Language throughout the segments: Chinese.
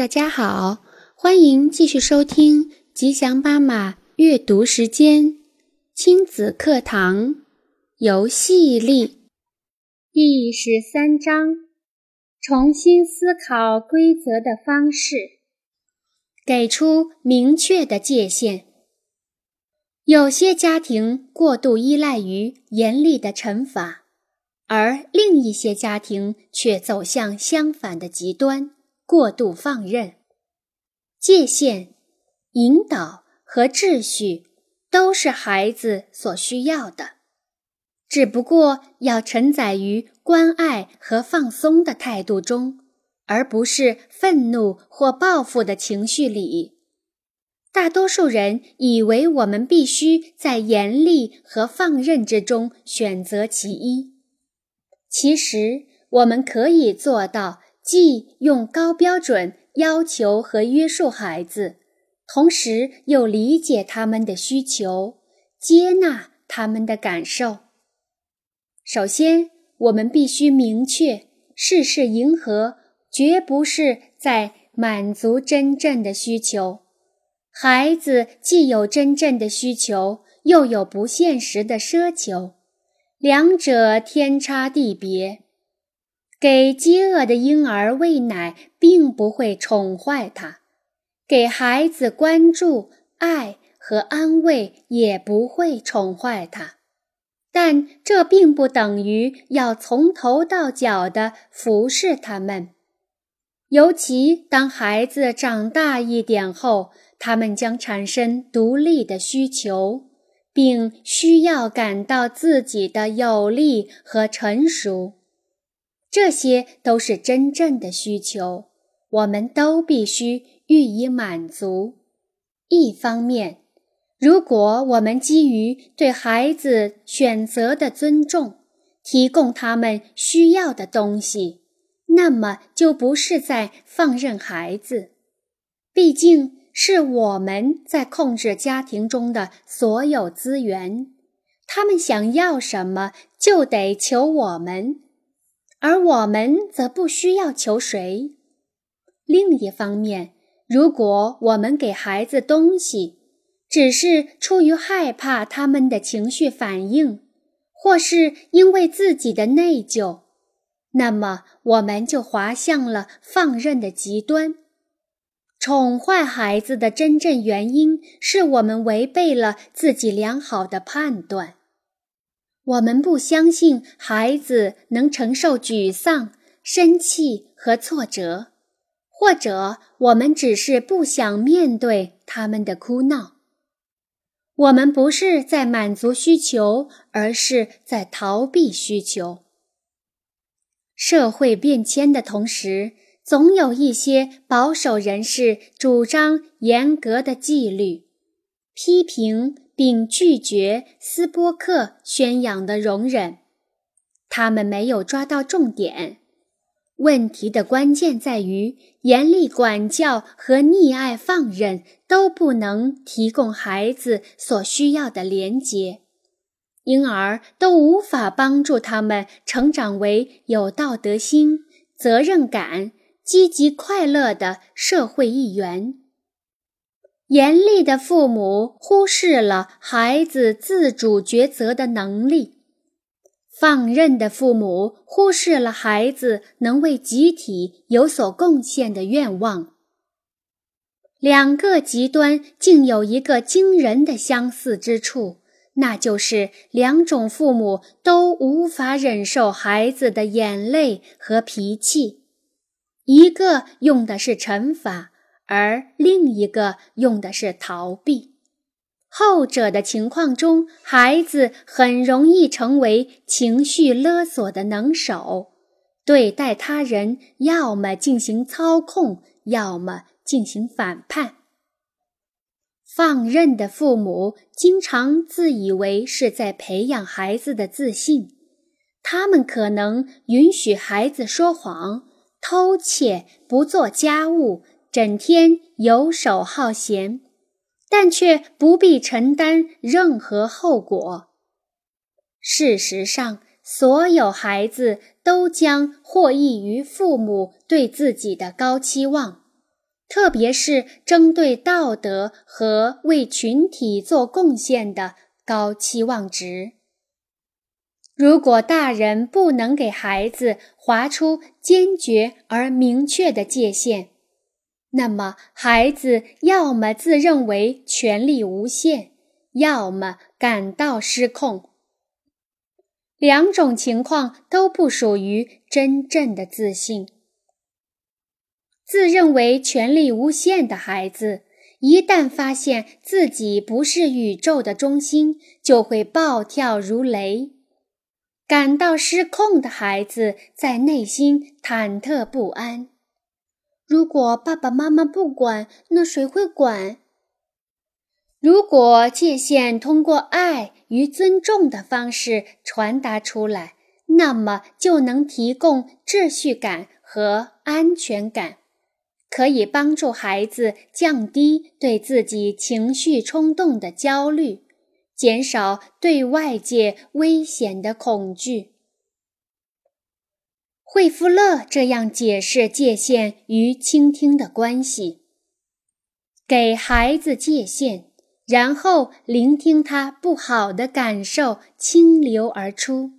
大家好，欢迎继续收听吉祥妈妈阅读时间亲子课堂游戏力第十三章：重新思考规则的方式，给出明确的界限。有些家庭过度依赖于严厉的惩罚。而另一些家庭却走向相反的极端，过度放任。界限、引导和秩序都是孩子所需要的，只不过要承载于关爱和放松的态度中，而不是愤怒或报复的情绪里。大多数人以为我们必须在严厉和放任之中选择其一。其实，我们可以做到既用高标准要求和约束孩子，同时又理解他们的需求，接纳他们的感受。首先，我们必须明确，事事迎合绝不是在满足真正的需求。孩子既有真正的需求，又有不现实的奢求。两者天差地别，给饥饿的婴儿喂奶并不会宠坏他，给孩子关注、爱和安慰也不会宠坏他，但这并不等于要从头到脚的服侍他们。尤其当孩子长大一点后，他们将产生独立的需求。并需要感到自己的有力和成熟，这些都是真正的需求，我们都必须予以满足。一方面，如果我们基于对孩子选择的尊重，提供他们需要的东西，那么就不是在放任孩子，毕竟。是我们在控制家庭中的所有资源，他们想要什么就得求我们，而我们则不需要求谁。另一方面，如果我们给孩子东西，只是出于害怕他们的情绪反应，或是因为自己的内疚，那么我们就滑向了放任的极端。宠坏孩子的真正原因是我们违背了自己良好的判断。我们不相信孩子能承受沮丧、生气和挫折，或者我们只是不想面对他们的哭闹。我们不是在满足需求，而是在逃避需求。社会变迁的同时。总有一些保守人士主张严格的纪律，批评并拒绝斯波克宣扬的容忍。他们没有抓到重点。问题的关键在于，严厉管教和溺爱放任都不能提供孩子所需要的连结，因而都无法帮助他们成长为有道德心、责任感。积极快乐的社会一员。严厉的父母忽视了孩子自主抉择的能力，放任的父母忽视了孩子能为集体有所贡献的愿望。两个极端竟有一个惊人的相似之处，那就是两种父母都无法忍受孩子的眼泪和脾气。一个用的是惩罚，而另一个用的是逃避。后者的情况中，孩子很容易成为情绪勒索的能手，对待他人要么进行操控，要么进行反叛。放任的父母经常自以为是在培养孩子的自信，他们可能允许孩子说谎。偷窃、不做家务、整天游手好闲，但却不必承担任何后果。事实上，所有孩子都将获益于父母对自己的高期望。特别是针对道德和为群体做贡献的高期望值。如果大人不能给孩子划出坚决而明确的界限，那么孩子要么自认为权力无限，要么感到失控。两种情况都不属于真正的自信。自认为权力无限的孩子，一旦发现自己不是宇宙的中心，就会暴跳如雷。感到失控的孩子在内心忐忑不安。如果爸爸妈妈不管，那谁会管？如果界限通过爱与尊重的方式传达出来，那么就能提供秩序感和安全感，可以帮助孩子降低对自己情绪冲动的焦虑。减少对外界危险的恐惧。惠夫勒这样解释界限与倾听的关系：给孩子界限，然后聆听他不好的感受倾流而出。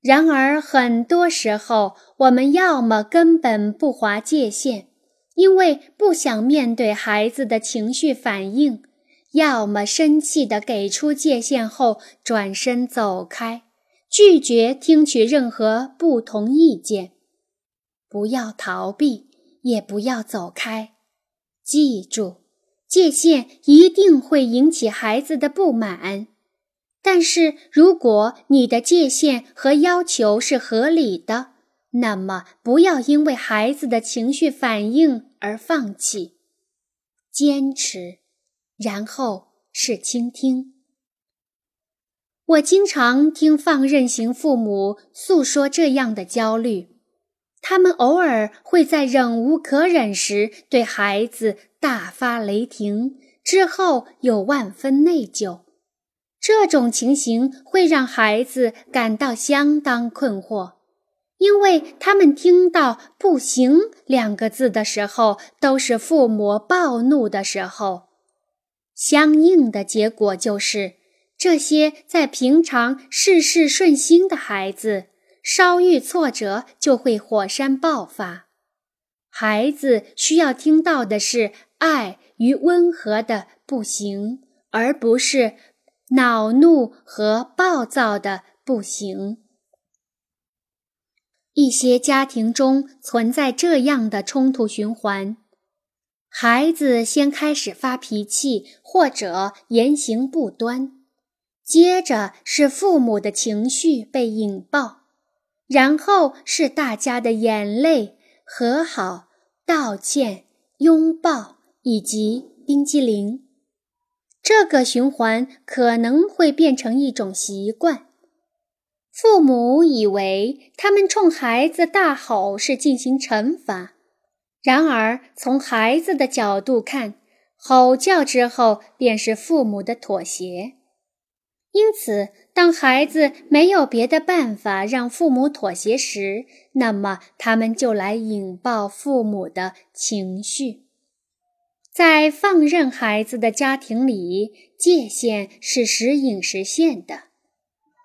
然而，很多时候我们要么根本不划界限，因为不想面对孩子的情绪反应。要么生气地给出界限后转身走开，拒绝听取任何不同意见。不要逃避，也不要走开。记住，界限一定会引起孩子的不满。但是，如果你的界限和要求是合理的，那么不要因为孩子的情绪反应而放弃，坚持。然后是倾听。我经常听放任型父母诉说这样的焦虑：他们偶尔会在忍无可忍时对孩子大发雷霆，之后又万分内疚。这种情形会让孩子感到相当困惑，因为他们听到“不行”两个字的时候，都是父母暴怒的时候。相应的结果就是，这些在平常事事顺心的孩子，稍遇挫折就会火山爆发。孩子需要听到的是爱与温和的“不行”，而不是恼怒和暴躁的“不行”。一些家庭中存在这样的冲突循环。孩子先开始发脾气或者言行不端，接着是父母的情绪被引爆，然后是大家的眼泪、和好、道歉、拥抱以及冰激凌。这个循环可能会变成一种习惯。父母以为他们冲孩子大吼是进行惩罚。然而，从孩子的角度看，吼叫之后便是父母的妥协。因此，当孩子没有别的办法让父母妥协时，那么他们就来引爆父母的情绪。在放任孩子的家庭里，界限是时隐时现的。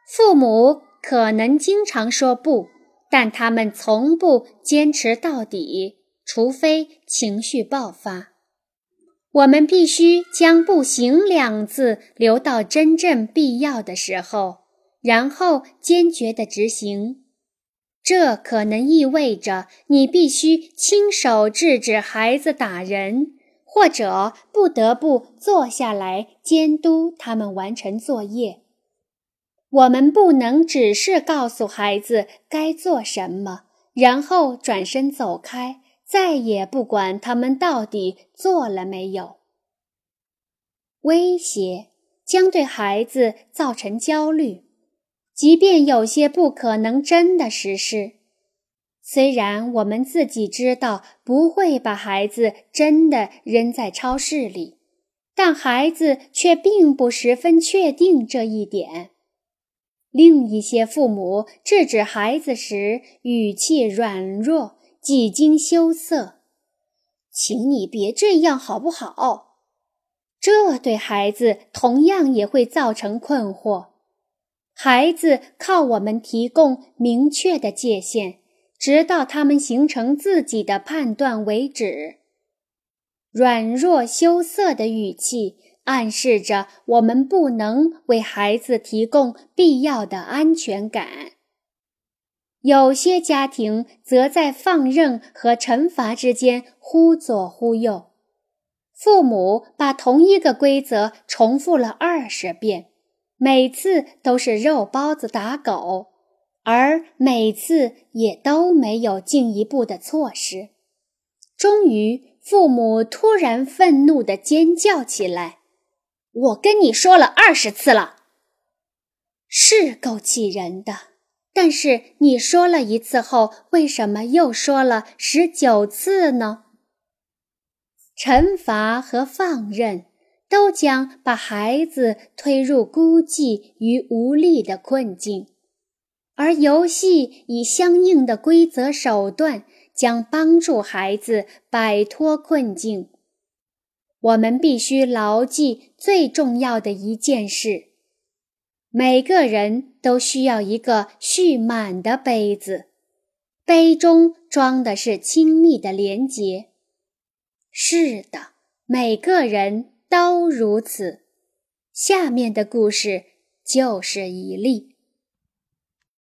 父母可能经常说不，但他们从不坚持到底。除非情绪爆发，我们必须将“不行”两字留到真正必要的时候，然后坚决地执行。这可能意味着你必须亲手制止孩子打人，或者不得不坐下来监督他们完成作业。我们不能只是告诉孩子该做什么，然后转身走开。再也不管他们到底做了没有。威胁将对孩子造成焦虑，即便有些不可能真的实施。虽然我们自己知道不会把孩子真的扔在超市里，但孩子却并不十分确定这一点。另一些父母制止孩子时，语气软弱。几经羞涩，请你别这样好不好？这对孩子同样也会造成困惑。孩子靠我们提供明确的界限，直到他们形成自己的判断为止。软弱羞涩的语气暗示着我们不能为孩子提供必要的安全感。有些家庭则在放任和惩罚之间忽左忽右，父母把同一个规则重复了二十遍，每次都是肉包子打狗，而每次也都没有进一步的措施。终于，父母突然愤怒地尖叫起来：“我跟你说了二十次了，是够气人的。”但是你说了一次后，为什么又说了十九次呢？惩罚和放任都将把孩子推入孤寂与无力的困境，而游戏以相应的规则手段将帮助孩子摆脱困境。我们必须牢记最重要的一件事。每个人都需要一个蓄满的杯子，杯中装的是亲密的连结。是的，每个人都如此。下面的故事就是一例。